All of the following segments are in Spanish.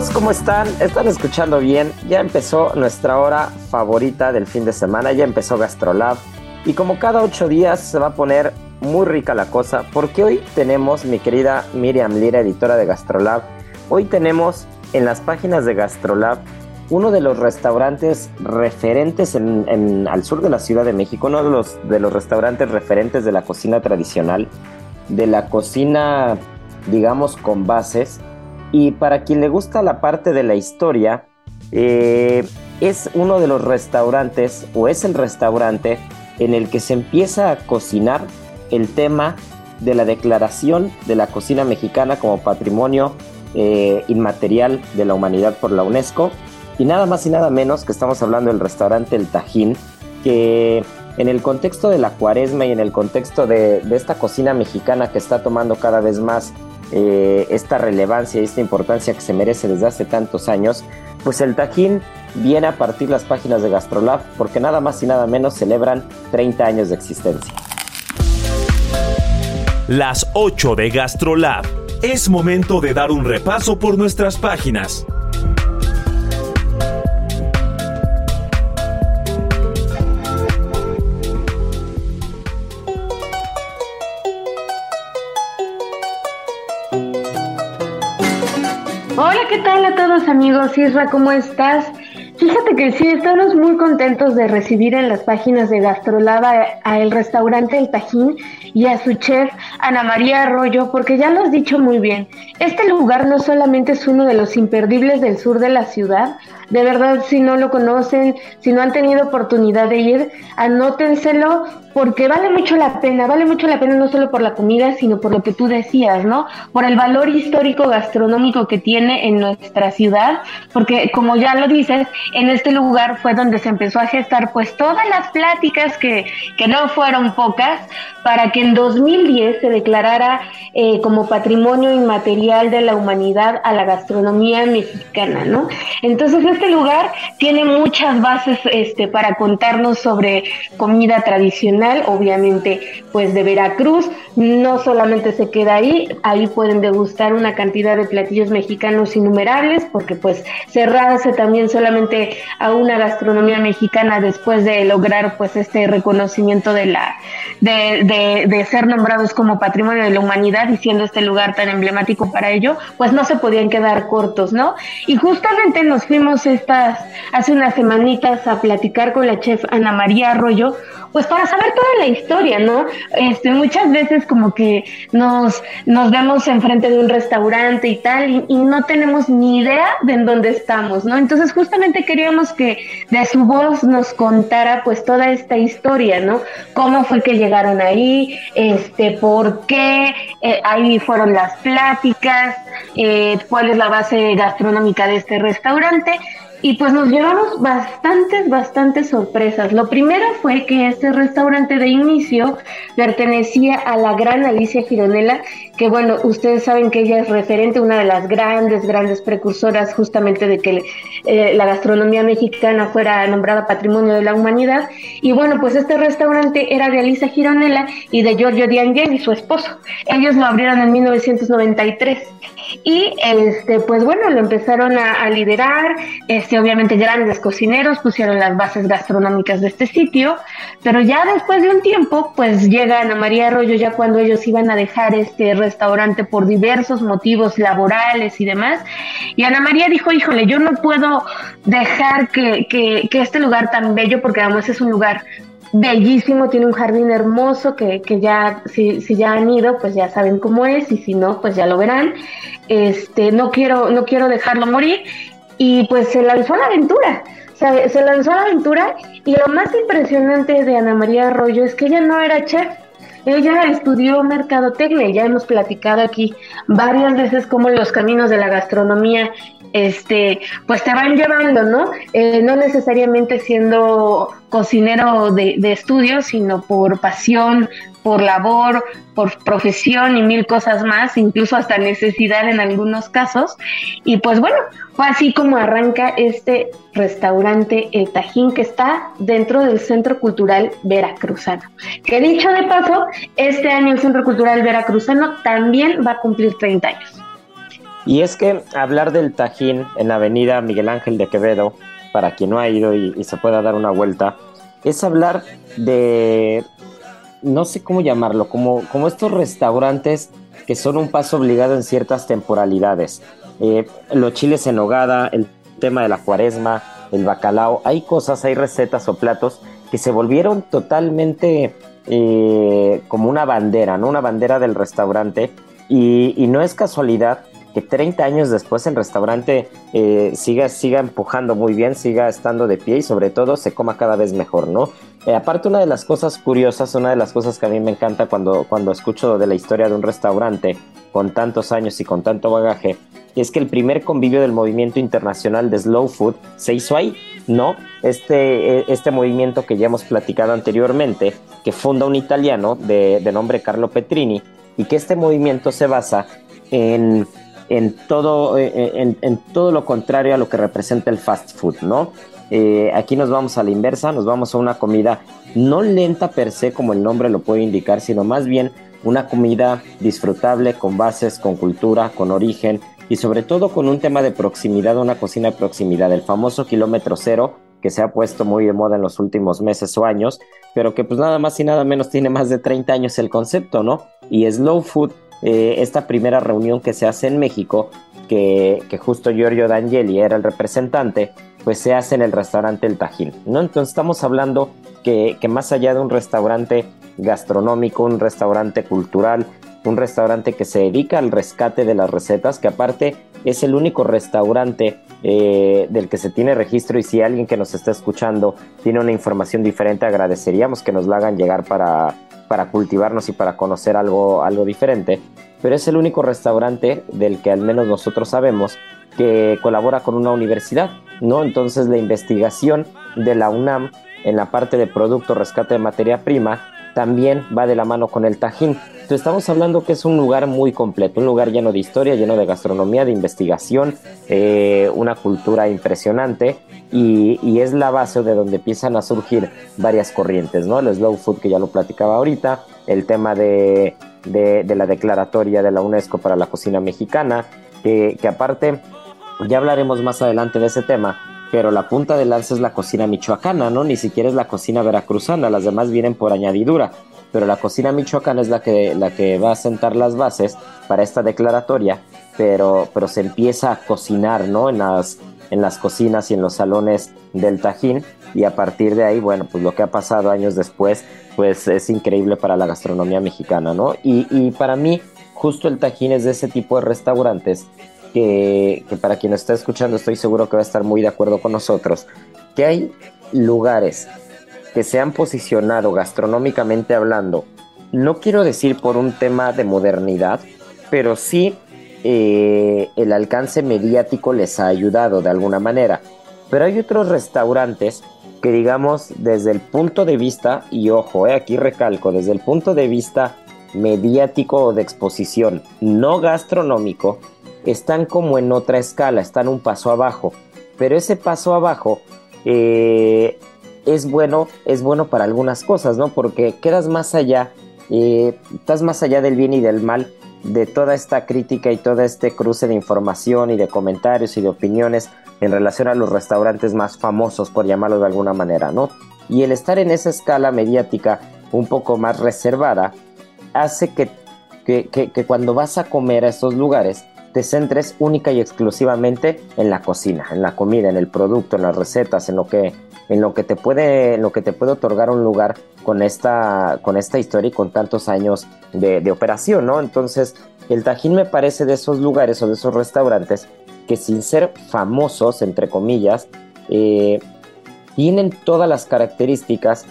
amigos, ¿cómo están? ¿Están escuchando bien? Ya empezó nuestra hora favorita del fin de semana, ya empezó GastroLab y como cada ocho días se va a poner muy rica la cosa porque hoy tenemos, mi querida Miriam Lira, editora de GastroLab, hoy tenemos en las páginas de GastroLab uno de los restaurantes referentes en, al sur de la Ciudad de México, uno de los, de los restaurantes referentes de la cocina tradicional, de la cocina, digamos, con bases y para quien le gusta la parte de la historia, eh, es uno de los restaurantes o es el restaurante en el que se empieza a cocinar el tema de la declaración de la cocina mexicana como patrimonio eh, inmaterial de la humanidad por la UNESCO. Y nada más y nada menos que estamos hablando del restaurante El Tajín, que en el contexto de la cuaresma y en el contexto de, de esta cocina mexicana que está tomando cada vez más eh, esta relevancia y esta importancia que se merece desde hace tantos años, pues el Tajín viene a partir las páginas de Gastrolab porque nada más y nada menos celebran 30 años de existencia. Las 8 de Gastrolab. Es momento de dar un repaso por nuestras páginas. ¿Qué tal a todos amigos? Isra, ¿cómo estás? Fíjate que sí, estamos muy contentos de recibir en las páginas de Gastrolaba a el restaurante El Tajín y a su chef Ana María Arroyo, porque ya lo has dicho muy bien, este lugar no solamente es uno de los imperdibles del sur de la ciudad, de verdad si no lo conocen, si no han tenido oportunidad de ir, anótenselo porque vale mucho la pena, vale mucho la pena no solo por la comida, sino por lo que tú decías, ¿no? Por el valor histórico gastronómico que tiene en nuestra ciudad, porque como ya lo dices, en este lugar fue donde se empezó a gestar pues todas las pláticas que, que no fueron pocas para que en 2010 se declarara eh, como patrimonio inmaterial de la humanidad a la gastronomía mexicana, ¿no? Entonces este lugar tiene muchas bases este, para contarnos sobre comida tradicional, obviamente pues de Veracruz, no solamente se queda ahí, ahí pueden degustar una cantidad de platillos mexicanos innumerables, porque pues cerrarse también solamente a una gastronomía mexicana después de lograr pues este reconocimiento de la de, de, de ser nombrados como patrimonio de la humanidad y siendo este lugar tan emblemático para ello, pues no se podían quedar cortos, ¿no? Y justamente nos fuimos estas hace unas semanitas a platicar con la chef Ana María Arroyo pues para saber toda la historia, ¿no? Este, muchas veces como que nos, nos vemos enfrente de un restaurante y tal, y, no tenemos ni idea de en dónde estamos, ¿no? Entonces justamente queríamos que de su voz nos contara pues toda esta historia, ¿no? Cómo fue que llegaron ahí, este, por qué eh, ahí fueron las pláticas, eh, cuál es la base gastronómica de este restaurante y pues nos llevamos bastantes, bastantes sorpresas. Lo primero fue que este restaurante de inicio pertenecía a la gran Alicia Gironella, que bueno, ustedes saben que ella es referente, una de las grandes, grandes precursoras justamente de que eh, la gastronomía mexicana fuera nombrada Patrimonio de la Humanidad. Y bueno, pues este restaurante era de Alicia Gironella y de Giorgio Di su esposo. Ellos lo abrieron en 1993. Y este, pues bueno, lo empezaron a, liderar, este, obviamente grandes cocineros pusieron las bases gastronómicas de este sitio, pero ya después de un tiempo, pues llega Ana María Arroyo ya cuando ellos iban a dejar este restaurante por diversos motivos laborales y demás, y Ana María dijo, híjole, yo no puedo dejar que, que, que este lugar tan bello, porque además es un lugar bellísimo, tiene un jardín hermoso que, que ya, si, si, ya han ido, pues ya saben cómo es, y si no, pues ya lo verán. Este, no quiero, no quiero dejarlo morir. Y pues se lanzó a la aventura. Se, se lanzó a la aventura y lo más impresionante de Ana María Arroyo es que ella no era chef, ella estudió mercadotecnia, ya hemos platicado aquí varias veces cómo los caminos de la gastronomía este, pues te van llevando, ¿no? Eh, no necesariamente siendo cocinero de, de estudio, sino por pasión, por labor, por profesión y mil cosas más, incluso hasta necesidad en algunos casos. Y pues bueno, fue así como arranca este restaurante El Tajín que está dentro del Centro Cultural Veracruzano. Que dicho de paso, este año el Centro Cultural Veracruzano también va a cumplir 30 años. Y es que hablar del Tajín en la avenida Miguel Ángel de Quevedo, para quien no ha ido y, se pueda dar una vuelta, es hablar de, no sé cómo llamarlo, como, como estos restaurantes que son un paso obligado en ciertas temporalidades. Eh, los chiles en hogada, el tema de la cuaresma, el bacalao, hay cosas, hay recetas o platos que se volvieron totalmente eh, como una bandera, ¿no? Una bandera del restaurante. Y, y no es casualidad que 30 años después el restaurante eh, siga, siga empujando muy bien, siga estando de pie y sobre todo se coma cada vez mejor, ¿no? Eh, aparte una de las cosas curiosas, una de las cosas que a mí me encanta cuando, cuando escucho de la historia de un restaurante con tantos años y con tanto bagaje, es que el primer convivio del movimiento internacional de slow food se hizo ahí, ¿no? Este, eh, este movimiento que ya hemos platicado anteriormente, que funda un italiano de, de nombre Carlo Petrini, y que este movimiento se basa en en todo, eh, eh, en, todo lo contrario a lo que representa el fast food, ¿no? Eh, aquí nos vamos a la inversa, nos vamos a una comida no lenta per se como el nombre lo puede indicar, sino más bien una comida disfrutable, con bases, con cultura, con origen y sobre todo con un tema de proximidad, una cocina de proximidad, el famoso kilómetro cero que se ha puesto muy de moda en los últimos meses o años, pero que pues nada más y nada menos tiene más de 30 años el concepto, ¿no? Y slow food eh, esta primera reunión que se hace en México, que, justo Giorgio D'Angeli era el representante, pues se hace en el restaurante El Tajín, ¿no? Entonces estamos hablando que, que más allá de un restaurante gastronómico, un restaurante cultural, un restaurante que se dedica al rescate de las recetas, que aparte es el único restaurante eh, del que se tiene registro y si alguien que nos está escuchando tiene una información diferente, agradeceríamos que nos la hagan llegar para, para cultivarnos y para conocer algo, algo diferente, pero es el único restaurante del que al menos nosotros sabemos que colabora con una universidad, ¿no? Entonces la investigación de la UNAM en la parte de producto rescate de materia prima también va de la mano con el Tajín. Estamos hablando que es un lugar muy completo, un lugar lleno de historia, lleno de gastronomía, de investigación, eh, una cultura impresionante y, es la base de donde empiezan a surgir varias corrientes, ¿no? El slow food que ya lo platicaba ahorita, el tema de, la declaratoria de la UNESCO para la cocina mexicana, que, que aparte ya hablaremos más adelante de ese tema, pero la punta de lanza es la cocina michoacana, ¿no? Ni siquiera es la cocina veracruzana, las demás vienen por añadidura, pero la cocina michoacana es la que, la que va a sentar las bases para esta declaratoria, pero, pero se empieza a cocinar, ¿no? En las, en las cocinas y en los salones del Tajín, y a partir de ahí, bueno, pues lo que ha pasado años después, pues es increíble para la gastronomía mexicana, ¿no? Y, y para mí, justo el Tajín es de ese tipo de restaurantes que, para quien está escuchando estoy seguro que va a estar muy de acuerdo con nosotros, que hay lugares que se han posicionado gastronómicamente hablando, no quiero decir por un tema de modernidad, pero sí eh, el alcance mediático les ha ayudado de alguna manera. pero hay otros restaurantes que digamos desde el punto de vista, y ojo, eh, aquí recalco, desde el punto de vista mediático o de exposición, no gastronómico, están como en otra escala, están un paso abajo. Pero ese paso abajo eh, es bueno, es bueno para algunas cosas, ¿no? Porque quedas más allá, eh, estás más allá del bien y del mal de toda esta crítica y todo este cruce de información y de comentarios y de opiniones en relación a los restaurantes más famosos, por llamarlo de alguna manera, ¿no? Y el estar en esa escala mediática un poco más reservada hace que, que, cuando vas a comer a estos lugares te centres única y exclusivamente en la cocina, en la comida, en el producto, en las recetas, en lo que, en lo que te puede, lo que te puede otorgar un lugar con esta, con esta historia y con tantos años de, operación, ¿no? Entonces, el Tajín me parece de esos lugares o de esos restaurantes que sin ser famosos, entre comillas, eh, tienen todas las características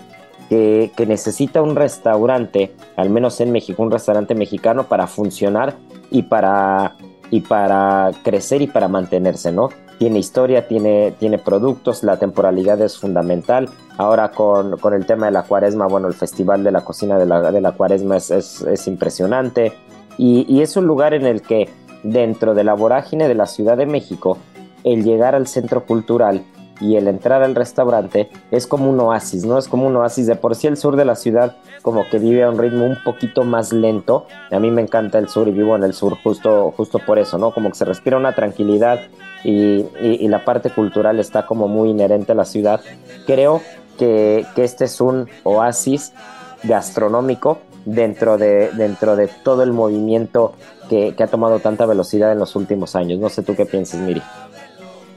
que, necesita un restaurante, al menos en México, un restaurante mexicano para funcionar y para, y para crecer y para mantenerse, ¿no? Tiene historia, tiene, tiene productos, la temporalidad es fundamental. Ahora con, el tema de la cuaresma, bueno, el Festival de la Cocina de la, de la Cuaresma es, impresionante. y, es un lugar en el que dentro de la vorágine de la Ciudad de México, el llegar al centro cultural y el entrar al restaurante es como un oasis, ¿no? Es como un oasis. De por sí el sur de la ciudad como que vive a un ritmo un poquito más lento. A mí me encanta el sur y vivo en el sur justo, justo por eso, ¿no? Como que se respira una tranquilidad y, la parte cultural está como muy inherente a la ciudad. Creo que, que este es un oasis gastronómico dentro de, dentro de todo el movimiento que, ha tomado tanta velocidad en los últimos años. No sé tú qué piensas, Miri.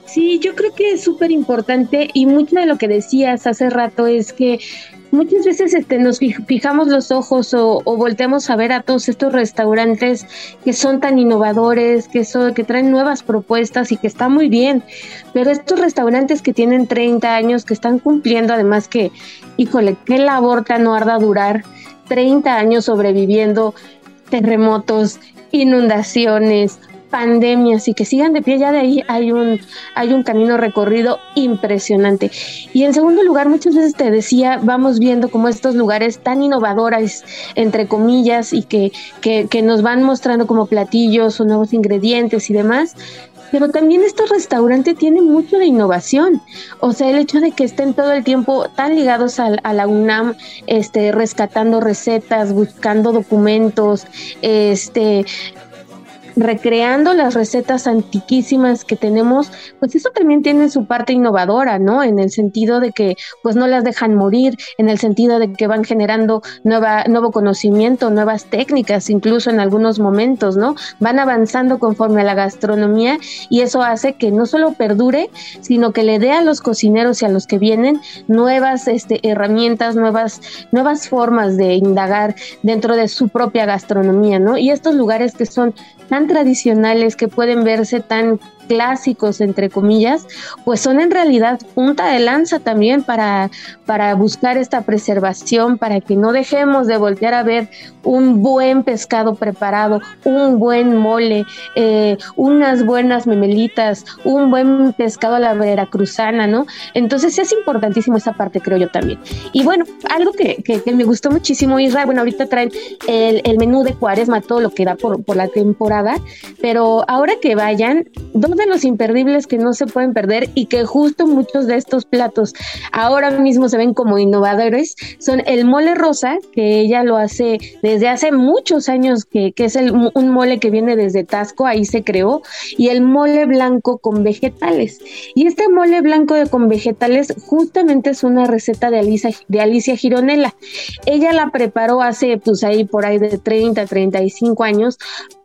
Sí, yo creo que es súper importante y mucho de lo que decías hace rato es que muchas veces este, nos fijamos los ojos o, o, volteamos a ver a todos estos restaurantes que son tan innovadores, que, son, que traen nuevas propuestas y que está muy bien, pero estos restaurantes que tienen 30 años, que están cumpliendo, además que, híjole, qué labor tan arda durar 30 años sobreviviendo terremotos, inundaciones, pandemias y que sigan de pie, ya de ahí hay un, hay un camino recorrido impresionante. Y en segundo lugar, muchas veces te decía, vamos viendo como estos lugares tan innovadores, entre comillas, y que, que, que nos van mostrando como platillos o nuevos ingredientes y demás, pero también estos restaurantes tienen mucho de innovación. O sea, el hecho de que estén todo el tiempo tan ligados a, la UNAM, este, rescatando recetas, buscando documentos, este, recreando las recetas antiquísimas que tenemos, pues eso también tiene su parte innovadora, ¿no? En el sentido de que pues no las dejan morir, en el sentido de que van generando nuevo conocimiento, nuevas técnicas, incluso en algunos momentos, ¿no? Van avanzando conforme a la gastronomía y eso hace que no solo perdure, sino que le dé a los cocineros y a los que vienen nuevas este, herramientas, nuevas, nuevas formas de indagar dentro de su propia gastronomía, ¿no? Y estos lugares que son tan tradicionales, que pueden verse tan clásicos, entre comillas, pues son en realidad punta de lanza también para, para buscar esta preservación, para que no dejemos de voltear a ver un buen pescado preparado, un buen mole, eh, unas buenas memelitas, un buen pescado a la veracruzana, ¿no? Entonces es importantísimo esa parte, creo yo también. Y bueno, algo que, que, me gustó muchísimo, Israel, bueno, ahorita traen el, el, menú de cuaresma, todo lo que da por, por la temporada, pero ahora que vayan, los imperdibles que no se pueden perder y que justo muchos de estos platos ahora mismo se ven como innovadores son el mole rosa, que ella lo hace desde hace muchos años, que, es el, un mole que viene desde Tasco, ahí se creó, y el mole blanco con vegetales. Y este mole blanco de, con vegetales justamente es una receta de Alicia, de Alicia Gironella. Ella la preparó hace, pues ahí por ahí de 30, 35 años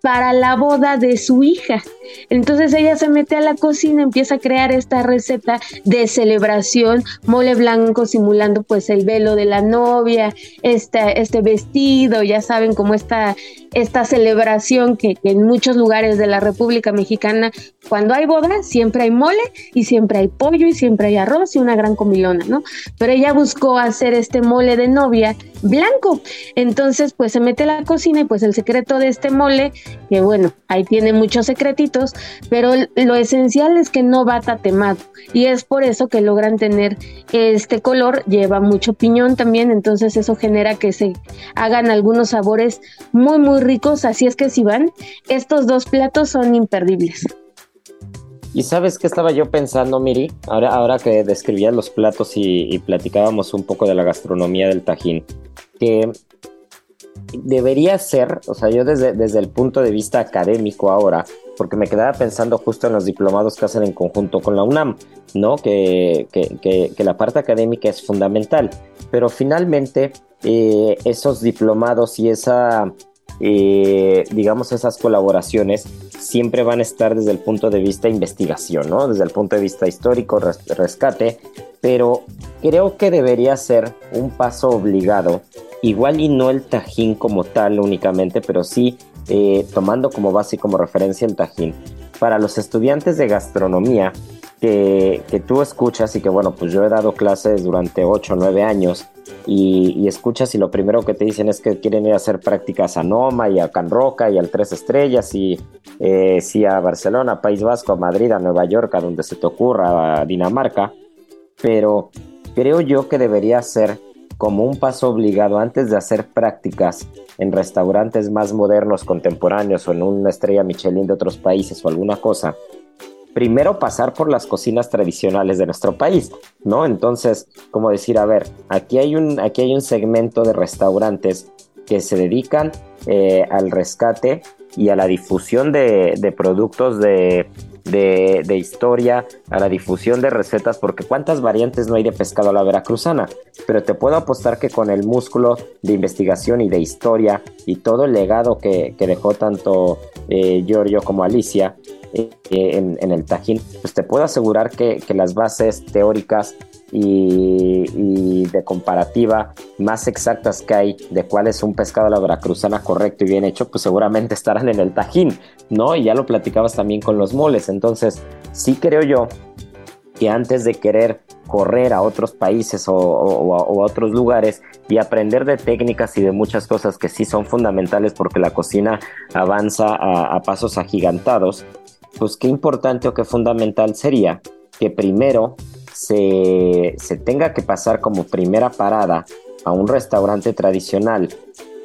para la boda de su hija. Entonces ella se mete a la cocina, empieza a crear esta receta de celebración, mole blanco simulando pues el velo de la novia, este, este vestido, ya saben como esta, esta celebración que, en muchos lugares de la República Mexicana, cuando hay boda, siempre hay mole y siempre hay pollo y siempre hay arroz y una gran comilona, ¿no? Pero ella buscó hacer este mole de novia blanco. Entonces, pues se mete a la cocina y pues el secreto de este mole, que bueno, ahí tiene muchos secretitos, pero lo esencial es que no va tatemado y es por eso que logran tener este color, lleva mucho piñón también, entonces eso genera que se hagan algunos sabores muy muy ricos, así es que si van, estos dos platos son imperdibles. Y sabes qué estaba yo pensando, Miri, ahora, ahora que describías los platos y, platicábamos un poco de la gastronomía del Tajín, que debería ser, o sea, yo desde, desde el punto de vista académico ahora, porque me quedaba pensando justo en los diplomados que hacen en conjunto con la UNAM, ¿no? Que, que, la parte académica es fundamental, pero finalmente eh, esos diplomados y esa eh, digamos, esas colaboraciones siempre van a estar desde el punto de vista investigación, ¿no? Desde el punto de vista histórico, rescate, pero creo que debería ser un paso obligado, igual y no el Tajín como tal únicamente, pero sí eh, tomando como base y como referencia el Tajín. Para los estudiantes de gastronomía, que, que, tú escuchas y que bueno, pues yo he dado clases durante 8 o 9 años y, escuchas y lo primero que te dicen es que quieren ir a hacer prácticas a Noma y a Can Roca y al Tres Estrellas y eh, sí a Barcelona, País Vasco, Madrid, a Nueva York, a donde se te ocurra, a Dinamarca, pero creo yo que debería ser como un paso obligado antes de hacer prácticas en restaurantes más modernos, contemporáneos o en una estrella Michelin de otros países o alguna cosa, primero pasar por las cocinas tradicionales de nuestro país, ¿no? Entonces, como decir, a ver, aquí hay un, aquí hay un segmento de restaurantes que se dedican eh, al rescate y a la difusión de, productos de, de, historia, a la difusión de recetas, porque cuántas variantes no hay de pescado a la veracruzana, pero te puedo apostar que con el músculo de investigación y de historia y todo el legado que, dejó tanto eh, Giorgio como Alicia, eh, en, el Tajín, pues te puedo asegurar que, las bases teóricas y, de comparativa más exactas que hay de cuál es un pescado a la veracruzana correcto y bien hecho, pues seguramente estarán en el Tajín, ¿no? Y ya lo platicabas también con los moles. Entonces, sí creo yo que antes de querer correr a otros países o, a, otros lugares y aprender de técnicas y de muchas cosas que sí son fundamentales porque la cocina avanza a pasos agigantados, pues qué importante o qué fundamental sería que primero se, tenga que pasar como primera parada a un restaurante tradicional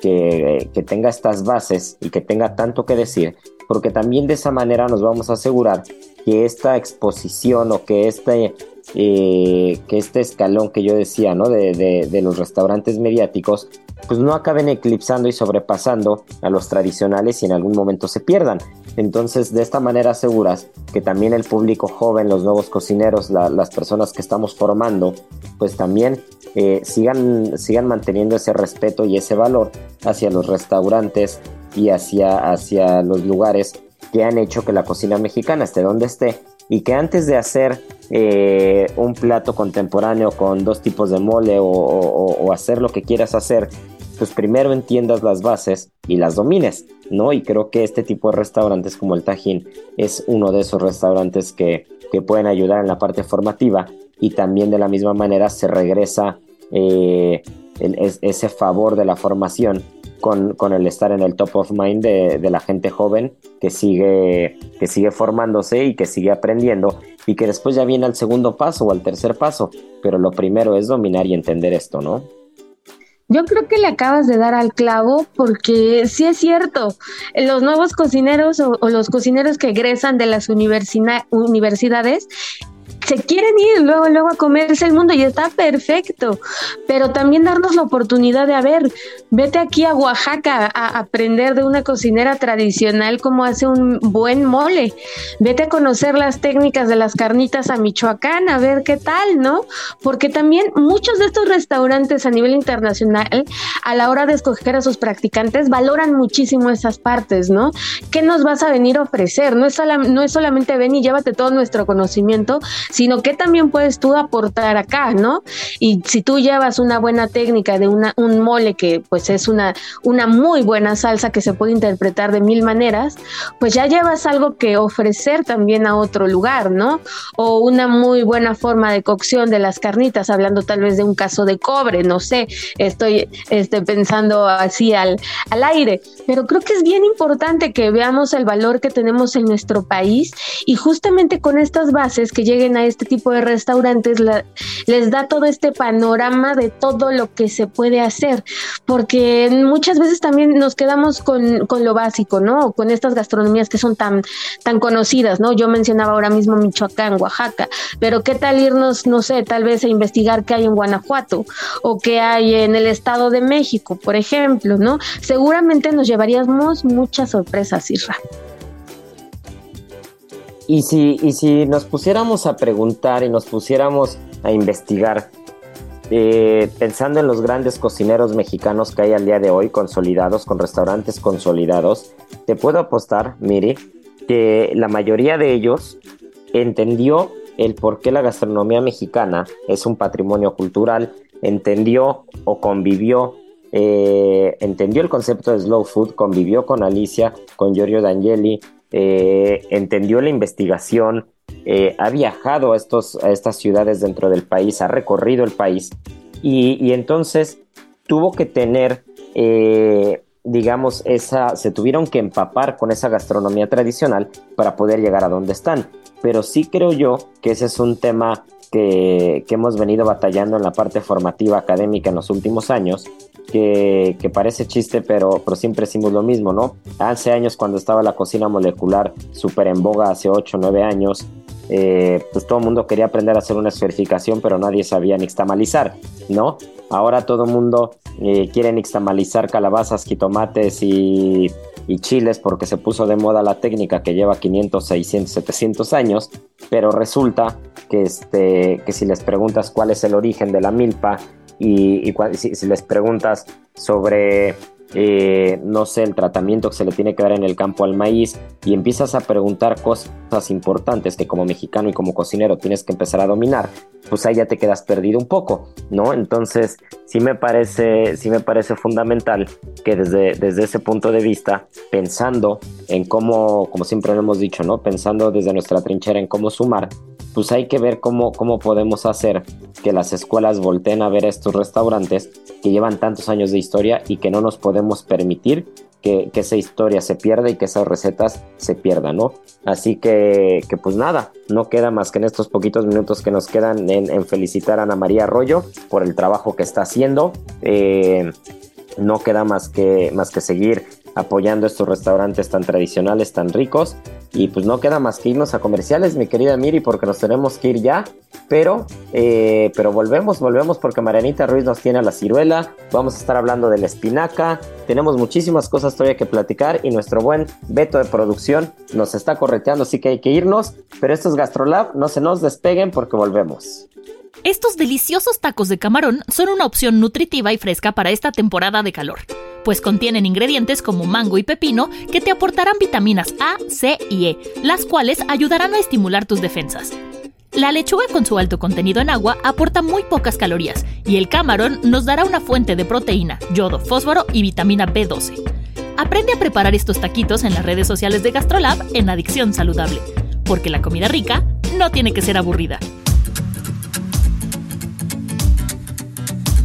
que, que, tenga estas bases y que tenga tanto que decir, porque también de esa manera nos vamos a asegurar que esta exposición o que este, eh, que este escalón que yo decía, ¿no? De, de, los restaurantes mediáticos, pues no acaben eclipsando y sobrepasando a los tradicionales y en algún momento se pierdan. Entonces, de esta manera aseguras que también el público joven, los nuevos cocineros, las personas que estamos formando, pues también eh, sigan, sigan manteniendo ese respeto y ese valor hacia los restaurantes y hacia, hacia los lugares que han hecho que la cocina mexicana esté donde esté y que antes de hacer eh, un plato contemporáneo con dos tipos de mole o, hacer lo que quieras hacer, pues primero entiendas las bases y las domines, ¿no? Y creo que este tipo de restaurantes como el Tajín es uno de esos restaurantes que, pueden ayudar en la parte formativa y también de la misma manera se regresa eh, ese favor de la formación con, el estar en el top of mind de, la gente joven que sigue, que sigue formándose y que sigue aprendiendo y que después ya viene al segundo paso o al tercer paso, pero lo primero es dominar y entender esto, ¿no? Yo creo que le acabas de dar al clavo porque sí es cierto, los nuevos cocineros o, los cocineros que egresan de las universidades se quieren ir luego, luego a comerse el mundo y está perfecto, pero también darnos la oportunidad de, a ver, vete aquí a Oaxaca a aprender de una cocinera tradicional cómo hace un buen mole, vete a conocer las técnicas de las carnitas a Michoacán, a ver qué tal, ¿no? Porque también muchos de estos restaurantes a nivel internacional, a la hora de escoger a sus practicantes, valoran muchísimo esas partes, ¿no? ¿Qué nos vas a venir a ofrecer? No es, no es solamente ven y llévate todo nuestro conocimiento, sino que también puedes tú aportar acá, ¿no? Y si tú llevas una buena técnica de una, un mole que pues es una, una muy buena salsa que se puede interpretar de mil maneras, pues ya llevas algo que ofrecer también a otro lugar, ¿no? O una muy buena forma de cocción de las carnitas, hablando tal vez de un caso de cobre, no sé, estoy este, pensando así al, al aire, pero creo que es bien importante que veamos el valor que tenemos en nuestro país y justamente con estas bases que lleguen a este tipo de restaurantes les da todo este panorama de todo lo que se puede hacer, porque muchas veces también nos quedamos con, con lo básico, ¿no? Con estas gastronomías que son tan, tan conocidas, ¿no? Yo mencionaba ahora mismo Michoacán, Oaxaca, pero ¿qué tal irnos, no sé, tal vez a investigar qué hay en Guanajuato o qué hay en el Estado de México, por ejemplo, ¿no? Seguramente nos llevaríamos muchas sorpresas, Isra. Y si, y si nos pusiéramos a preguntar y nos pusiéramos a investigar, eh, pensando en los grandes cocineros mexicanos que hay al día de hoy, consolidados, con restaurantes consolidados, te puedo apostar, Miri, que la mayoría de ellos entendió el por qué la gastronomía mexicana es un patrimonio cultural, entendió o convivió, eh, entendió el concepto de slow food, convivió con Alicia, con Giorgio D'Angeli, eh, entendió la investigación, eh, ha viajado a, estos, a estas ciudades dentro del país, ha recorrido el país y, entonces tuvo que tener, digamos, esa, se tuvieron que empapar con esa gastronomía tradicional para poder llegar a donde están. Pero sí creo yo que ese es un tema que, hemos venido batallando en la parte formativa académica en los últimos años, que, parece chiste, pero, pero siempre decimos lo mismo, ¿no? Hace años cuando estaba la cocina molecular súper en boga, hace 8 o 9 años, eh, pues todo el mundo quería aprender a hacer una esferificación, pero nadie sabía nixtamalizar, ¿no? Ahora todo el mundo eh, quiere nixtamalizar calabazas, jitomates y y chiles porque se puso de moda la técnica que lleva 500, 600, 700 años, pero resulta que, este, que si les preguntas cuál es el origen de la milpa y, si, les preguntas sobre eh, no sé, el tratamiento que se le tiene que dar en el campo al maíz y empiezas a preguntar cosas importantes que como mexicano y como cocinero tienes que empezar a dominar, pues ahí ya te quedas perdido un poco, ¿no? Entonces, sí me parece, sí me parece fundamental que desde, desde ese punto de vista, pensando en cómo, como siempre lo hemos dicho, ¿no? Pensando desde nuestra trinchera en cómo sumar, pues hay que ver cómo, cómo podemos hacer que las escuelas volteen a ver estos restaurantes que llevan tantos años de historia y que no nos podemos permitir que, esa historia se pierda y que esas recetas se pierdan, ¿no? Así que, que, pues nada, no queda más que en estos poquitos minutos que nos quedan en, felicitar a Ana María Arroyo por el trabajo que está haciendo. Eh, no queda más que, más que seguir apoyando estos restaurantes tan tradicionales, tan ricos. Y pues no queda más que irnos a comerciales, mi querida Miri, porque nos tenemos que ir ya. Pero, eh, pero volvemos, volvemos porque Marianita Ruiz nos tiene a la ciruela. Vamos a estar hablando de la espinaca. Tenemos muchísimas cosas todavía que platicar y nuestro buen Beto de producción nos está correteando, así que hay que irnos. Pero estos Gastrolab, no se nos despeguen porque volvemos. Estos deliciosos tacos de camarón son una opción nutritiva y fresca para esta temporada de calor, pues contienen ingredientes como mango y pepino que te aportarán vitaminas A, C y E, las cuales ayudarán a estimular tus defensas. La lechuga con su alto contenido en agua aporta muy pocas calorías y el camarón nos dará una fuente de proteína, yodo, fósforo y vitamina B12. Aprende a preparar estos taquitos en las redes sociales de GastroLab en Adicción Saludable, porque la comida rica no tiene que ser aburrida.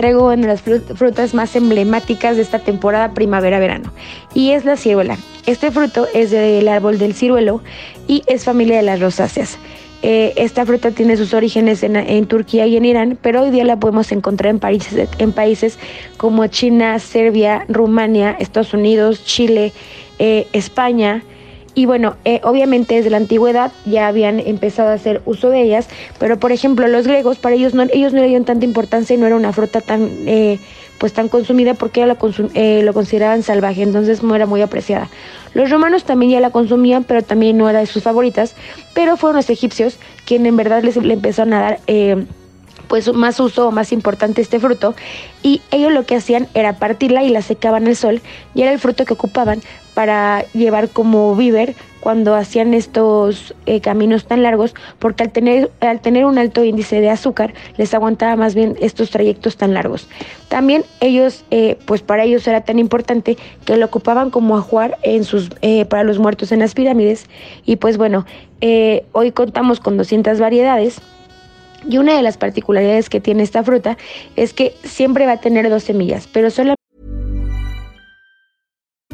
Traigo una de las frutas más emblemáticas de esta temporada primavera-verano y es la ciruela. Este fruto es del árbol del ciruelo y es familia de las rosáceas. Eh, esta fruta tiene sus orígenes en, Turquía y en Irán, pero hoy día la podemos encontrar en países, en países como China, Serbia, Rumania, Estados Unidos, Chile, eh, España, y bueno, eh, obviamente desde la antigüedad ya habían empezado a hacer uso de ellas, pero por ejemplo los griegos, para ellos no, ellos no le dieron tanta importancia y no era una fruta tan, eh, pues tan consumida porque lo, eh, lo consideraban salvaje, entonces no era muy apreciada. Los romanos también ya la consumían, pero también no era de sus favoritas, pero fueron los egipcios quienes en verdad les le empezaron a dar pues más uso o más importante este fruto y ellos lo que hacían era partirla y la secaban al sol y era el fruto que ocupaban para llevar como víver cuando hacían estos eh, caminos tan largos porque al tener, al tener un alto índice de azúcar les aguantaba más bien estos trayectos tan largos. También ellos, eh, pues para ellos era tan importante que lo ocupaban como ajuar en sus, eh, para los muertos en las pirámides y pues bueno, hoy contamos con 200 variedades y una de las particularidades que tiene esta fruta es que siempre va a tener dos semillas, pero solo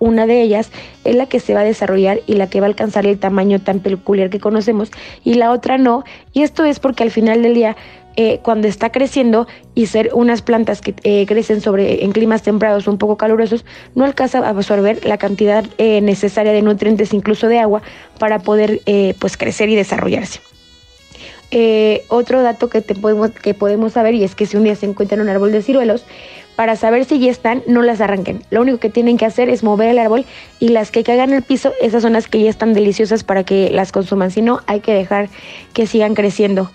Una de ellas es la que se va a desarrollar y la que va a alcanzar el tamaño tan peculiar que conocemos y la otra no. Y esto es porque al final del día eh, cuando está creciendo y ser unas plantas que eh, crecen sobre en climas temprados un poco calurosos, no alcanza a absorber la cantidad eh, necesaria de nutrientes, incluso de agua, para poder pues crecer y desarrollarse. otro dato que, te podemos, que podemos saber y es que si un día se encuentra un árbol de ciruelos, para saber si ya están, no las arranquen. Lo único que tienen que hacer es mover el árbol y las que caigan el piso, esas son las que ya están deliciosas para que las consuman. Si no, hay que dejar que sigan creciendo.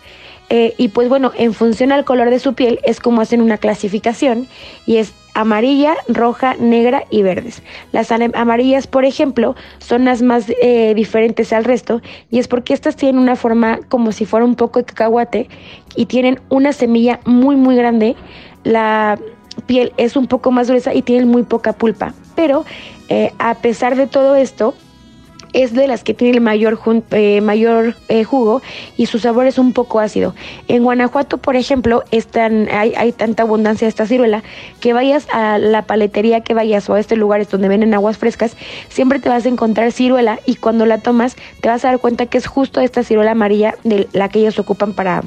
Eh, y pues bueno, en función al color de su piel es como hacen una clasificación y es amarilla, roja, negra y verdes. Las amarillas, por ejemplo, son las más eh, diferentes al resto y es porque estas tienen una forma como si fuera un poco de cacahuate y tienen una semilla muy muy grande. La piel es un poco más gruesa y tienen muy poca pulpa, pero eh, a pesar de todo esto, es de las que tiene el mayor, eh, mayor eh, jugo y su sabor es un poco ácido. En Guanajuato, por ejemplo, están, hay, hay, tanta abundancia de esta ciruela que vayas a la paletería que vayas o a estos lugares donde venden aguas frescas, siempre te vas a encontrar ciruela y cuando la tomas te vas a dar cuenta que es justo esta ciruela amarilla de la que ellos ocupan para,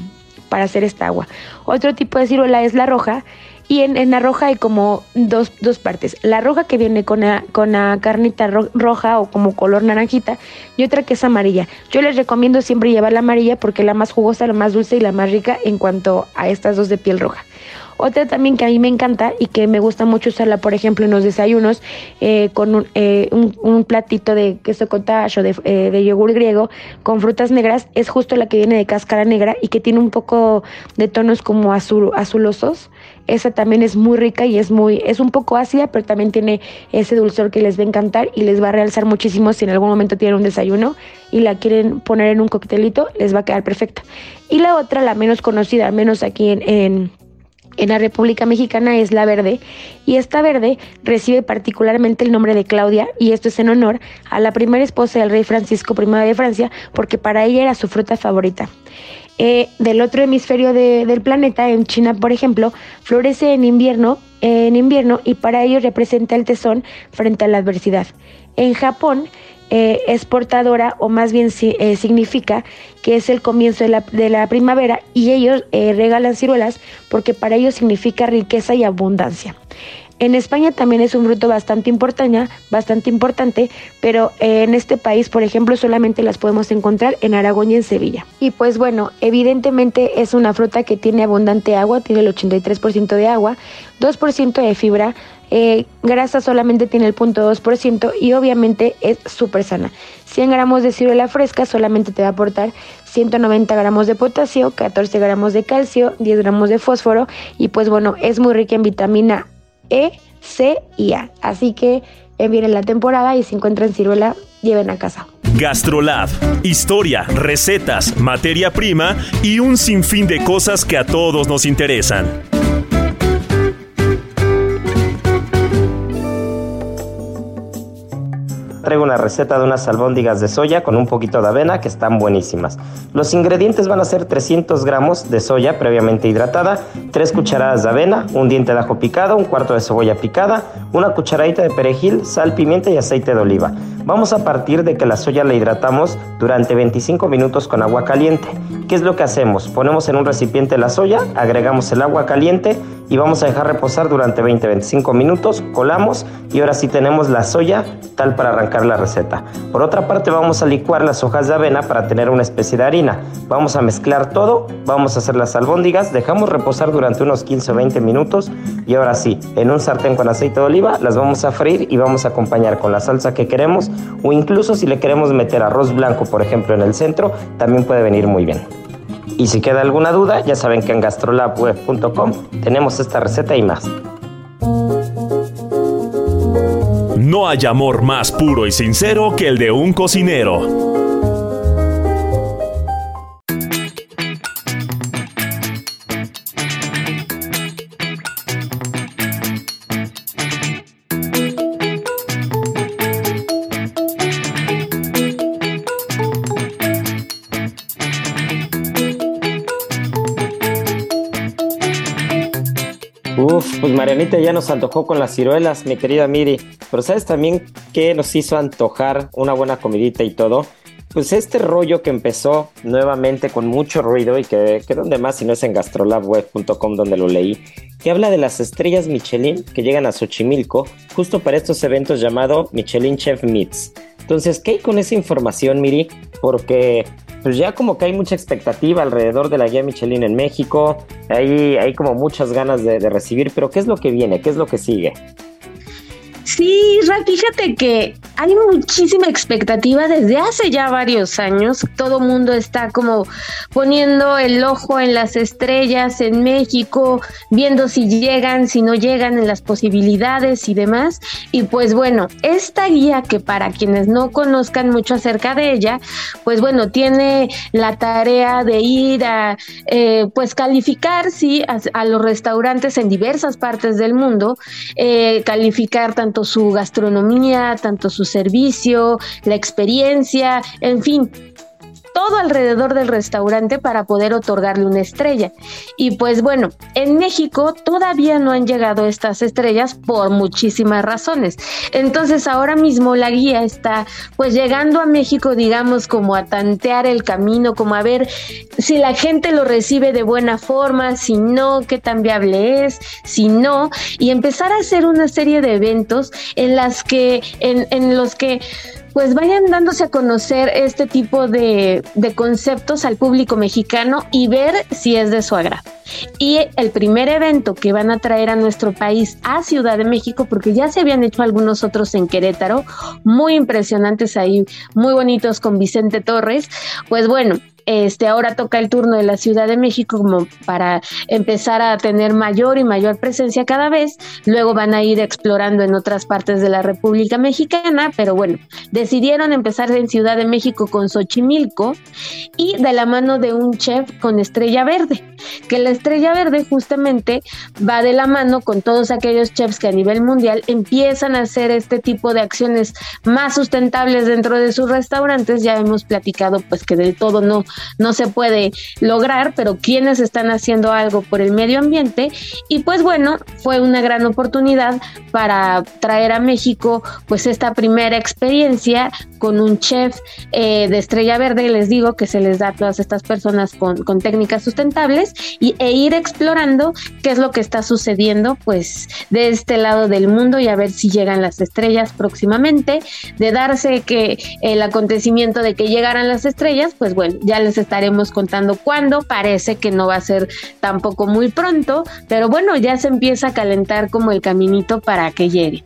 para hacer esta agua. Otro tipo de ciruela es la roja y en, la roja hay como dos, dos, partes. La roja que viene con la, con la carnita roja o como color naranjita y otra que es amarilla. Yo les recomiendo siempre llevar la amarilla porque es la más jugosa, la más dulce y la más rica en cuanto a estas dos de piel roja. Otra también que a mí me encanta y que me gusta mucho usarla, por ejemplo, en los desayunos eh, con eh, un, un, platito de queso cottage o de, eh, de, yogur griego con frutas negras, es justo la que viene de cáscara negra y que tiene un poco de tonos como azul, azulosos. Esa también es muy rica y es muy, es un poco ácida, pero también tiene ese dulzor que les va a encantar y les va a realzar muchísimo si en algún momento tienen un desayuno y la quieren poner en un coctelito, les va a quedar perfecta. Y la otra, la menos conocida, al menos aquí en, en en la República Mexicana es la verde y esta verde recibe particularmente el nombre de Claudia y esto es en honor a la primera esposa del rey Francisco I de Francia porque para ella era su fruta favorita. Eh, del otro hemisferio del planeta, en China, por ejemplo, florece en invierno en invierno y para ellos representa el tesón frente a la adversidad. En Japón eh, es portadora o más bien eh, significa que es el comienzo de la, primavera y ellos regalan ciruelas porque para ellos significa riqueza y abundancia. En España también es un fruto bastante importante, bastante importante, pero en este país, por ejemplo, solamente las podemos encontrar en Aragón y en Sevilla. Y pues bueno, evidentemente es una fruta que tiene abundante agua, tiene el 83% de agua, 2% de fibra, eh, grasa solamente tiene el 0.2% y obviamente es súper sana. 100 gramos de ciruela fresca solamente te va a aportar 190 gramos de potasio, 14 gramos de calcio, 10 gramos de fósforo y pues bueno, es muy rica en vitamina E, C y A. Así que eh, viene la temporada y si encuentran ciruela, lleven a casa. Gastrolab, historia, recetas, materia prima y un sinfín de cosas que a todos nos interesan. Traigo una receta de unas albóndigas de soya con un poquito de avena que están buenísimas. Los ingredientes van a ser 300 gramos de soya previamente hidratada, 3 cucharadas de avena, un diente de ajo picado, un cuarto de cebolla picada, una cucharadita de perejil, sal, pimienta y aceite de oliva. Vamos a partir de que la soya la hidratamos durante 25 minutos con agua caliente. ¿Qué es lo que hacemos? Ponemos en un recipiente la soya, agregamos el agua caliente y vamos a dejar reposar durante 20-25 minutos, colamos y ahora sí tenemos la soya tal para arrancar la receta. Por otra parte vamos a licuar las hojas de avena para tener una especie de harina. Vamos a mezclar todo, vamos a hacer las albóndigas, dejamos reposar durante unos 15-20 minutos y ahora sí, en un sartén con aceite de oliva las vamos a freír y vamos a acompañar con la salsa que queremos o incluso si le queremos meter arroz blanco por ejemplo en el centro, también puede venir muy bien. Y si queda alguna duda, ya saben que en gastrolabweb.com tenemos esta receta y más. No hay amor más puro y sincero que el de un cocinero. Marianita ya nos antojó con las ciruelas, mi querida Miri. Pero ¿sabes también qué nos hizo antojar una buena comidita y todo? Pues este rollo que empezó nuevamente con mucho ruido y que, que donde más si no es en gastrolabweb.com donde lo leí, que habla de las estrellas Michelin que llegan a Xochimilco justo para estos eventos llamado Michelin Chef Meets. Entonces, ¿qué hay con esa información, Miri? Porque pues ya como que hay mucha expectativa alrededor de la guía Michelin en México, hay, hay como muchas ganas de, de recibir, pero ¿qué es lo que viene? ¿Qué es lo que sigue? Sí, Ra, fíjate que hay muchísima expectativa desde hace ya varios años. Todo mundo está como poniendo el ojo en las estrellas en México, viendo si llegan, si no llegan, en las posibilidades y demás. Y pues bueno, esta guía que para quienes no conozcan mucho acerca de ella, pues bueno, tiene la tarea de ir a eh, pues calificar, sí, a, los restaurantes en diversas partes del mundo, eh, calificar tanto su gastronomía, tanto su servicio, la experiencia, en fin, todo alrededor del restaurante para poder otorgarle una estrella. Y pues bueno, en México todavía no han llegado estas estrellas por muchísimas razones. Entonces ahora mismo la guía está pues llegando a México, digamos, como a tantear el camino, como a ver si la gente lo recibe de buena forma, si no, qué tan viable es, si no, y empezar a hacer una serie de eventos en las que, en, en los que pues vayan dándose a conocer este tipo de, conceptos al público mexicano y ver si es de su agrado. Y el primer evento que van a traer a nuestro país a Ciudad de México, porque ya se habían hecho algunos otros en Querétaro, muy impresionantes ahí, muy bonitos con Vicente Torres, pues bueno, este, ahora toca el turno de la Ciudad de México como para empezar a tener mayor y mayor presencia cada vez. Luego van a ir explorando en otras partes de la República Mexicana, pero bueno, decidieron empezar en Ciudad de México con Xochimilco y de la mano de un chef con Estrella Verde, que la Estrella Verde justamente va de la mano con todos aquellos chefs que a nivel mundial empiezan a hacer este tipo de acciones más sustentables dentro de sus restaurantes. Ya hemos platicado pues que del todo no no se puede lograr, pero quienes están haciendo algo por el medio ambiente. Y pues bueno, fue una gran oportunidad para traer a México pues esta primera experiencia con un chef eh, de Estrella Verde, les digo que se les da a todas estas personas con, con técnicas sustentables y, e ir explorando qué es lo que está sucediendo pues de este lado del mundo y a ver si llegan las estrellas próximamente, de darse que el acontecimiento de que llegaran las estrellas, pues bueno, ya les estaremos contando cuándo, parece que no va a ser tampoco muy pronto, pero bueno, ya se empieza a calentar como el caminito para que llegue.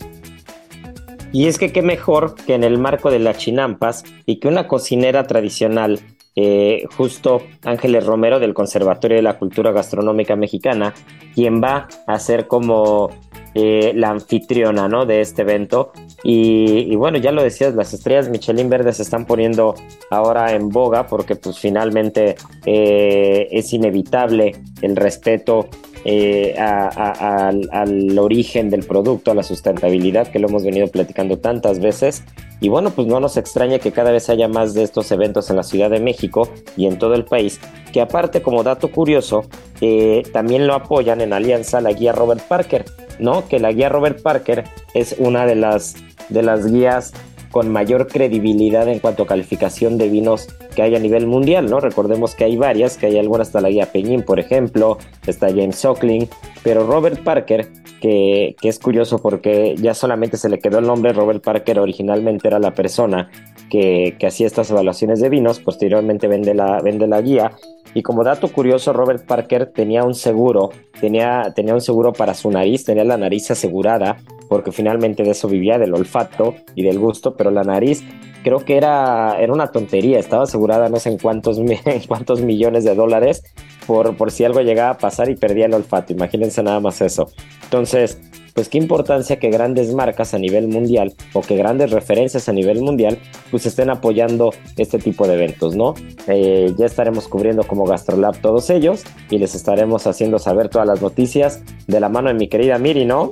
Y es que qué mejor que en el marco de las chinampas y que una cocinera tradicional, eh, justo Ángeles Romero del Conservatorio de la Cultura Gastronómica Mexicana, quien va a ser como eh, la anfitriona ¿no? de este evento. Y, bueno, ya lo decías, las estrellas Michelin verdes se están poniendo ahora en boga porque pues finalmente eh, es inevitable el respeto eh, al, origen del producto, a la sustentabilidad que lo hemos venido platicando tantas veces. Y bueno, pues no nos extraña que cada vez haya más de estos eventos en la Ciudad de México y en todo el país, que aparte como dato curioso, eh, también lo apoyan en alianza la guía Robert Parker, ¿no? Que la guía Robert Parker es una de las, de las guías con mayor credibilidad en cuanto a calificación de vinos que hay a nivel mundial, ¿no? Recordemos que hay varias, que hay algunas, hasta la guía Peñín, por ejemplo, está James Sockling, pero Robert Parker, que, es curioso porque ya solamente se le quedó el nombre Robert Parker, originalmente era la persona que, que hacía estas evaluaciones de vinos, posteriormente vende la, vende la guía, y como dato curioso, Robert Parker tenía un seguro, tenía, tenía un seguro para su nariz, tenía la nariz asegurada, porque finalmente de eso vivía, del olfato y del gusto, pero la nariz creo que era, era una tontería, estaba asegurada no sé en cuántos, cuántos millones de dólares por, por si algo llegaba a pasar y perdía el olfato, imagínense nada más eso. Entonces, pues qué importancia que grandes marcas a nivel mundial o que grandes referencias a nivel mundial pues estén apoyando este tipo de eventos, ¿no? Eh, ya estaremos cubriendo como GastroLab todos ellos y les estaremos haciendo saber todas las noticias de la mano de mi querida Miri, ¿no?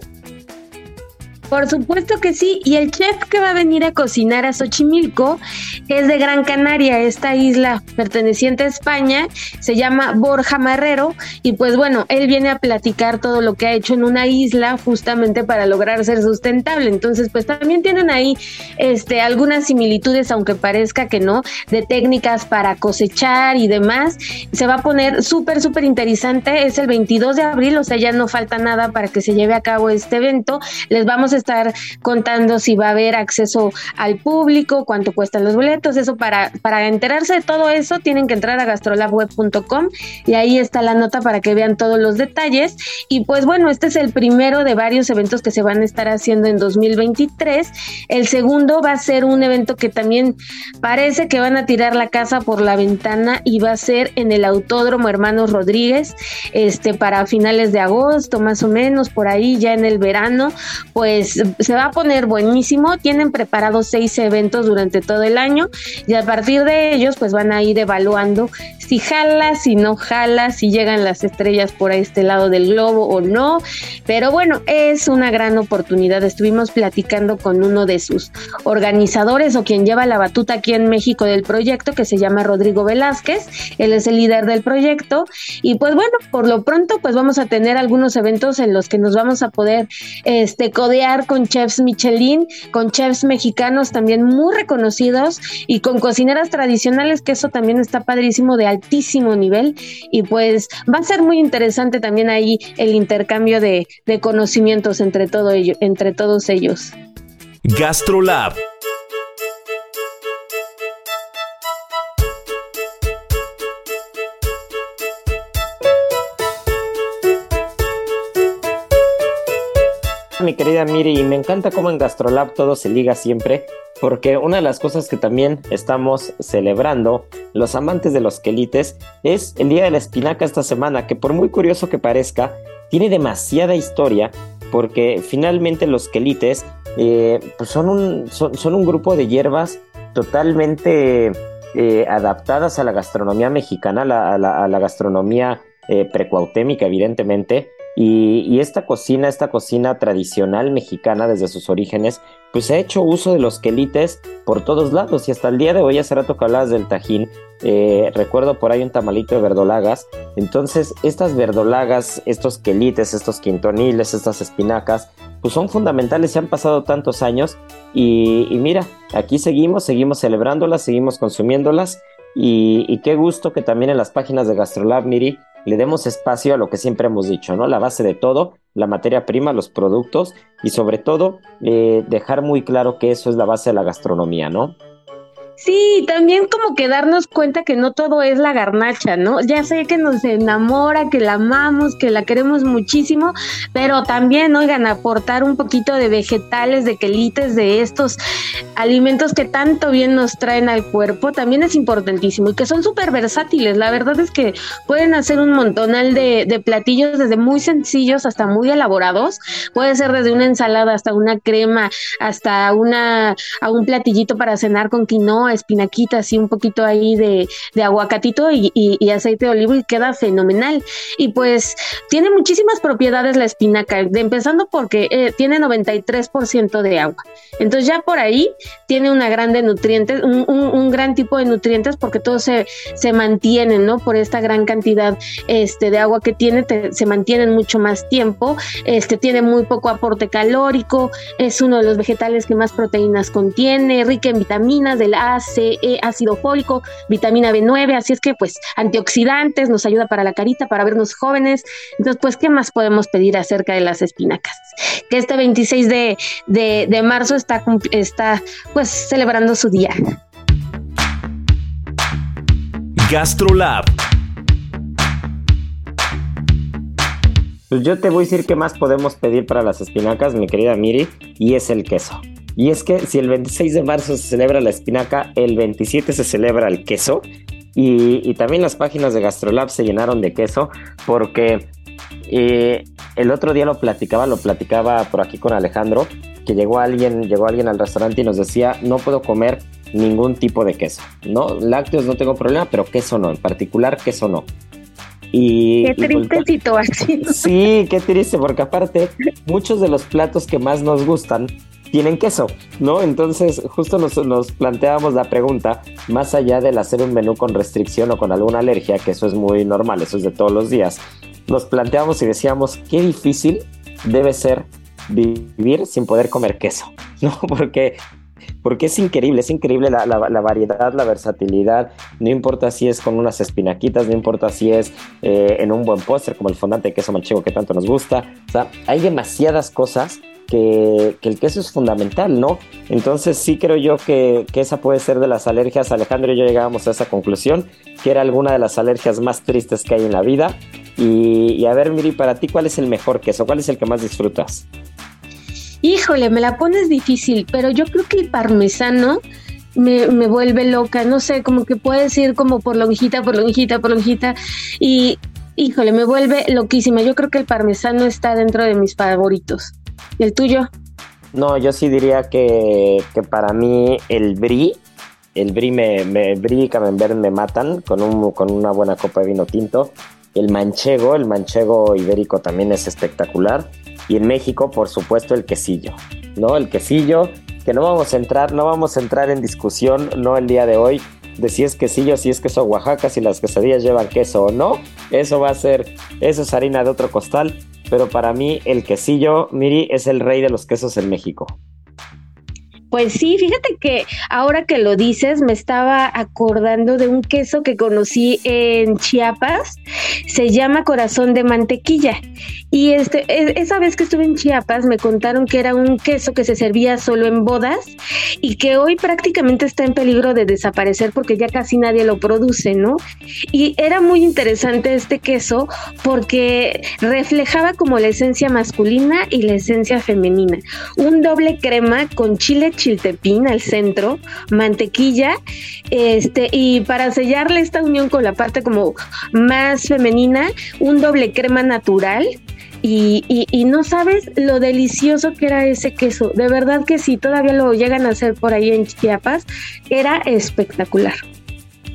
Por supuesto que sí, y el chef que va a venir a cocinar a Xochimilco es de Gran Canaria, esta isla perteneciente a España, se llama Borja Marrero, y pues bueno, él viene a platicar todo lo que ha hecho en una isla justamente para lograr ser sustentable. Entonces, pues también tienen ahí este, algunas similitudes, aunque parezca que no, de técnicas para cosechar y demás. Se va a poner súper, súper interesante, es el 22 de abril, o sea, ya no falta nada para que se lleve a cabo este evento. Les vamos a estar contando si va a haber acceso al público, cuánto cuestan los boletos, eso para, para enterarse de todo eso tienen que entrar a gastrolabweb.com y ahí está la nota para que vean todos los detalles. Y pues bueno, este es el primero de varios eventos que se van a estar haciendo en 2023. El segundo va a ser un evento que también parece que van a tirar la casa por la ventana y va a ser en el Autódromo Hermanos Rodríguez, este para finales de agosto, más o menos, por ahí ya en el verano, pues se va a poner buenísimo. Tienen preparados seis eventos durante todo el año y a partir de ellos pues van a ir evaluando si jala, si no jala, si llegan las estrellas por este lado del globo o no. Pero bueno, es una gran oportunidad. Estuvimos platicando con uno de sus organizadores o quien lleva la batuta aquí en México del proyecto que se llama Rodrigo Velázquez. Él es el líder del proyecto y pues bueno, por lo pronto pues vamos a tener algunos eventos en los que nos vamos a poder este codear con chefs Michelin, con chefs mexicanos también muy reconocidos y con cocineras tradicionales, que eso también está padrísimo de altísimo nivel. Y pues va a ser muy interesante también ahí el intercambio de, de conocimientos entre, todo ello, entre todos ellos. GastroLab mi querida Miri, y me encanta cómo en Gastrolab todo se liga siempre, porque una de las cosas que también estamos celebrando, los amantes de los quelites, es el Día de la Espinaca esta semana, que por muy curioso que parezca, tiene demasiada historia, porque finalmente los quelites eh, pues son, un, grupo de hierbas totalmente eh, adaptadas a la gastronomía mexicana, a la, gastronomía eh, precuautémica, evidentemente, Y, esta cocina, esta cocina tradicional mexicana desde sus orígenes, pues ha hecho uso de los quelites por todos lados. Y hasta el día de hoy, hace rato que hablabas del tajín, eh, recuerdo por ahí un tamalito de verdolagas, entonces estas verdolagas, estos quelites, estos quintoniles, estas espinacas, pues son fundamentales y han pasado tantos años. Y, mira, aquí seguimos, seguimos celebrándolas, seguimos consumiéndolas. Y, y, qué gusto que también en las páginas de Gastrolab, Miri, le demos espacio a lo que siempre hemos dicho, ¿no? La base de todo, la materia prima, los productos y sobre todo eh, dejar muy claro que eso es la base de la gastronomía, ¿no? Sí, también como que darnos cuenta que no todo es la garnacha, ¿no? Ya sé que nos enamora, que la amamos, que la queremos muchísimo, pero también, oigan, aportar un poquito de vegetales, de quelites, de estos alimentos que tanto bien nos traen al cuerpo, también es importantísimo y que son súper versátiles. La verdad es que pueden hacer un montonal de, de platillos desde muy sencillos hasta muy elaborados. Puede ser desde una ensalada hasta una crema, hasta una, a un platillito para cenar con quinoa espinaquitas y un poquito ahí de, aguacatito y, aceite de oliva y queda fenomenal. Y pues tiene muchísimas propiedades la espinaca, de, empezando porque eh, tiene 93% de agua. Entonces ya por ahí tiene una grande nutrientes, un, gran tipo de nutrientes porque todos se, se mantienen, ¿no? Por esta gran cantidad este, de agua que tiene, se mantienen mucho más tiempo, este, tiene muy poco aporte calórico, es uno de los vegetales que más proteínas contiene, rica en vitaminas del A, C, E, ácido fólico, vitamina B9, así es que pues antioxidantes, nos ayuda para la carita, para vernos jóvenes. Entonces, pues, ¿qué más podemos pedir acerca de las espinacas? Que este 26 de, de, marzo está, está pues celebrando su día. GastroLab. Pues yo te voy a decir qué más podemos pedir para las espinacas, mi querida Miri, y es el queso. Y es que si el 26 de marzo se celebra la espinaca, el 27 se celebra el queso. Y, también las páginas de GastroLab se llenaron de queso porque eh, el otro día lo platicaba, lo platicaba por aquí con Alejandro, que llegó alguien, llegó alguien al restaurante y nos decía, no puedo comer ningún tipo de queso, ¿no? Lácteos no tengo problema, pero queso no, en particular queso no. Y, qué triste situación. Sí, qué triste, porque aparte, muchos de los platos que más nos gustan tienen queso, ¿no? Entonces, justo nos, planteábamos la pregunta, más allá del hacer un menú con restricción o con alguna alergia, que eso es muy normal, eso es de todos los días, nos planteamos y decíamos, qué difícil debe ser vivir sin poder comer queso, ¿no? Porque porque es increíble, es increíble la, la, variedad, la versatilidad, no importa si es con unas espinaquitas, no importa si es eh, en un buen póster como el fondante de queso manchego que tanto nos gusta, o sea, hay demasiadas cosas que, el queso es fundamental, ¿no? Entonces sí creo yo que, esa puede ser de las alergias. Alejandro y yo llegábamos a esa conclusión, que era alguna de las alergias más tristes que hay en la vida. Y, a ver, Miri, para ti, ¿cuál es el mejor queso? ¿Cuál es el que más disfrutas? Híjole, me la pones difícil, pero yo creo que el parmesano me, me, vuelve loca, no sé, como que puedes ir como por lonjita, por lonjita, por lonjita, y híjole, me vuelve loquísima. Yo creo que el parmesano está dentro de mis favoritos. ¿Y el tuyo? No, yo sí diría que, para mí el brie, el brie, me, me, brie y camembert me matan con, un, con una buena copa de vino tinto. El manchego, el manchego ibérico también es espectacular. Y en México, por supuesto, el quesillo, ¿no? El quesillo, que no vamos a entrar, no vamos a entrar en discusión, no el día de hoy, de si es quesillo, si es queso Oaxaca, si las quesadillas llevan queso o no. Eso va a ser, eso es harina de otro costal pero para mí el quesillo, Miri, es el rey de los quesos en México. Pues sí, fíjate que ahora que lo dices, me estaba acordando de un queso que conocí en Chiapas, se llama corazón de mantequilla. Y este, e, esa vez que estuve en Chiapas me contaron que era un queso que se servía solo en bodas y que hoy prácticamente está en peligro de desaparecer porque ya casi nadie lo produce, ¿no? Y era muy interesante este queso porque reflejaba como la esencia masculina y la esencia femenina. Un doble crema con chile chiltepín al centro, mantequilla, este, y para sellarle esta unión con la parte como más femenina, un doble crema natural. Y, y, no sabes lo delicioso que era ese queso. De verdad que si todavía lo llegan a hacer por ahí en Chiapas, era espectacular.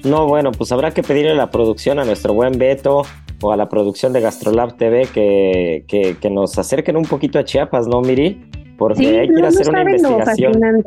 No, bueno, pues habrá que pedirle la producción a nuestro buen Beto o a la producción de Gastrolab TV que, que, nos acerquen un poquito a Chiapas, ¿no, Miri? Porque hay que ir a hacer una investigación.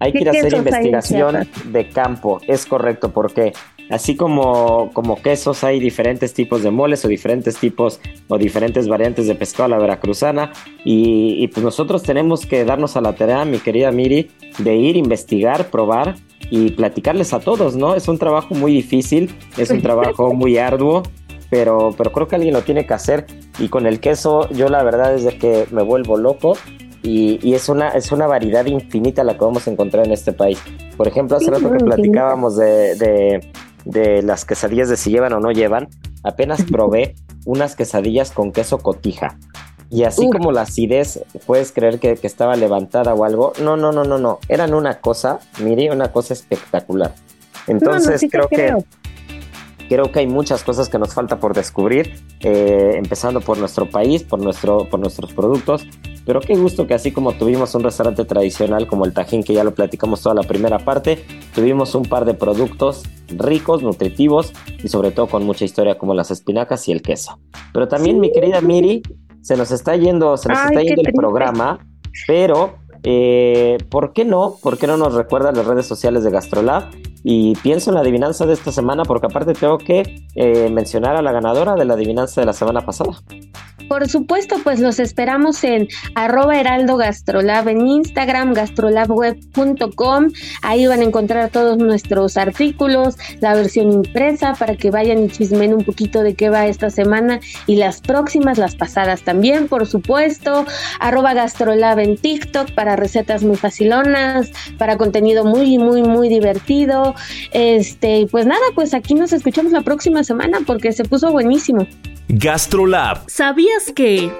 Hay que ir a hacer investigación de campo, es correcto, porque así como, como quesos hay diferentes tipos de moles o diferentes tipos o diferentes variantes de pescado a la veracruzana y, y pues nosotros tenemos que darnos a la tarea, mi querida Miri, de ir, investigar, probar y platicarles a todos, ¿no? Es un trabajo muy difícil, es un trabajo muy arduo, pero, pero creo que alguien lo tiene que hacer y con el queso yo la verdad es de que me vuelvo loco y, y, es, una, es una variedad infinita la que vamos a encontrar en este país. Por ejemplo, hace rato que platicábamos de, de, de las quesadillas de si llevan o no llevan, apenas probé unas quesadillas con queso cotija. Y así como la acidez, puedes creer que, estaba levantada o algo. No, no, no, no, no. Eran una cosa, mire, una cosa espectacular. Entonces creo que creo que hay muchas cosas que nos falta por descubrir, eh, empezando por nuestro país, por, nuestro, por nuestros productos. Pero qué gusto que así como tuvimos un restaurante tradicional como el Tajín, que ya lo platicamos toda la primera parte, tuvimos un par de productos ricos, nutritivos y sobre todo con mucha historia como las espinacas y el queso. Pero también, mi querida Miri, se nos está yendo, se nos está yendo el programa, pero eh, ¿por qué no? ¿Por qué no nos recuerda las redes sociales de Gastrolab? Y pienso en la adivinanza de esta semana, porque aparte tengo que eh, mencionar a la ganadora de la adivinanza de la semana pasada. Por supuesto, pues los esperamos en arroba heraldo gastrolab en Instagram, gastrolabweb.com. Ahí van a encontrar todos nuestros artículos, la versión impresa para que vayan y chismen un poquito de qué va esta semana y las próximas, las pasadas también, por supuesto. Arroba gastrolab en TikTok para recetas muy facilonas, para contenido muy, muy, muy divertido. Este, pues nada, pues aquí nos escuchamos la próxima semana porque se puso buenísimo. GastroLab. ¿Sabías que...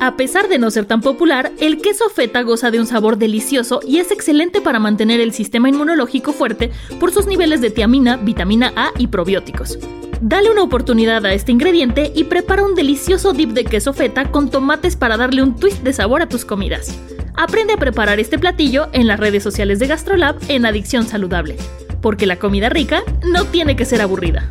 A pesar de no ser tan popular, el queso feta goza de un sabor delicioso y es excelente para mantener el sistema inmunológico fuerte por sus niveles de tiamina, vitamina A y probióticos. Dale una oportunidad a este ingrediente y prepara un delicioso dip de queso feta con tomates para darle un twist de sabor a tus comidas. Aprende a preparar este platillo en las redes sociales de GastroLab en Adicción Saludable, porque la comida rica no tiene que ser aburrida.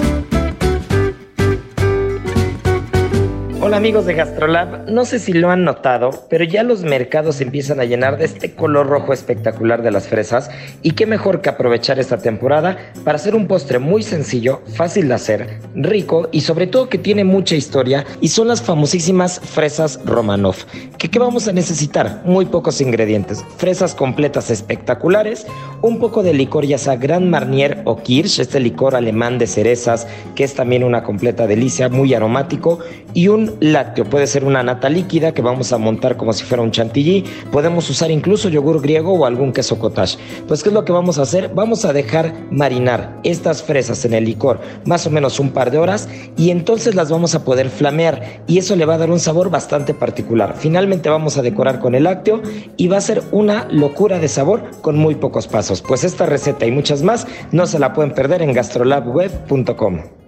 Hola amigos de Gastrolab, no sé si lo han notado, pero ya los mercados empiezan a llenar de este color rojo espectacular de las fresas y qué mejor que aprovechar esta temporada para hacer un postre muy sencillo, fácil de hacer, rico y sobre todo que tiene mucha historia y son las famosísimas fresas Romanov. ¿Qué, qué vamos a necesitar? Muy pocos ingredientes, fresas completas espectaculares, un poco de licor ya sea Grand Marnier o Kirsch, este licor alemán de cerezas que es también una completa delicia, muy aromático y un lácteo. Puede ser una nata líquida que vamos a montar como si fuera un chantilly. Podemos usar incluso yogur griego o algún queso cottage. Pues, ¿qué es lo que vamos a hacer? Vamos a dejar marinar estas fresas en el licor más o menos un par de horas y entonces las vamos a poder flamear y eso le va a dar un sabor bastante particular. Finalmente vamos a decorar con el lácteo y va a ser una locura de sabor con muy pocos pasos. Pues esta receta y muchas más no se la pueden perder en gastrolabweb.com.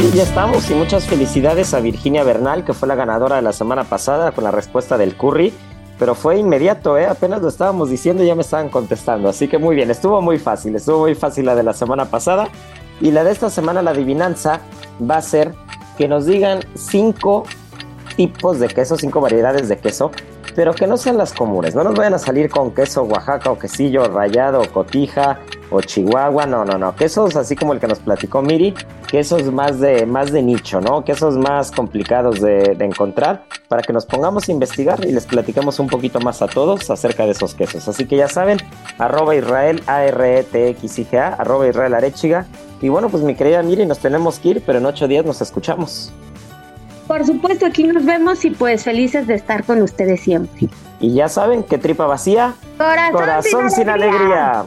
sí, ya estamos y muchas felicidades a Virginia Bernal, que fue la ganadora de la semana pasada con la respuesta del curry, pero fue inmediato, ¿eh? apenas lo estábamos diciendo y ya me estaban contestando, así que muy bien, estuvo muy fácil, estuvo muy fácil la de la semana pasada y la de esta semana, la adivinanza, va a ser que nos digan cinco tipos de queso, cinco variedades de queso, pero que no sean las comunes, no nos vayan a salir con queso Oaxaca o quesillo rallado o cotija o Chihuahua, no, no, no, quesos así como el que nos platicó Miri, quesos más de, más de nicho, ¿no? Quesos más complicados de, encontrar para que nos pongamos a investigar y les platicamos un poquito más a todos acerca de esos quesos. Así que ya saben, arroba Israel, A-R-E-T-X-I-G-A, arroba Israel Arechiga. Y bueno, pues mi querida Miri, nos tenemos que ir, pero en ocho días nos escuchamos. Por supuesto, aquí nos vemos y pues felices de estar con ustedes siempre. Y ya saben que tripa vacía, corazón, sin, alegría.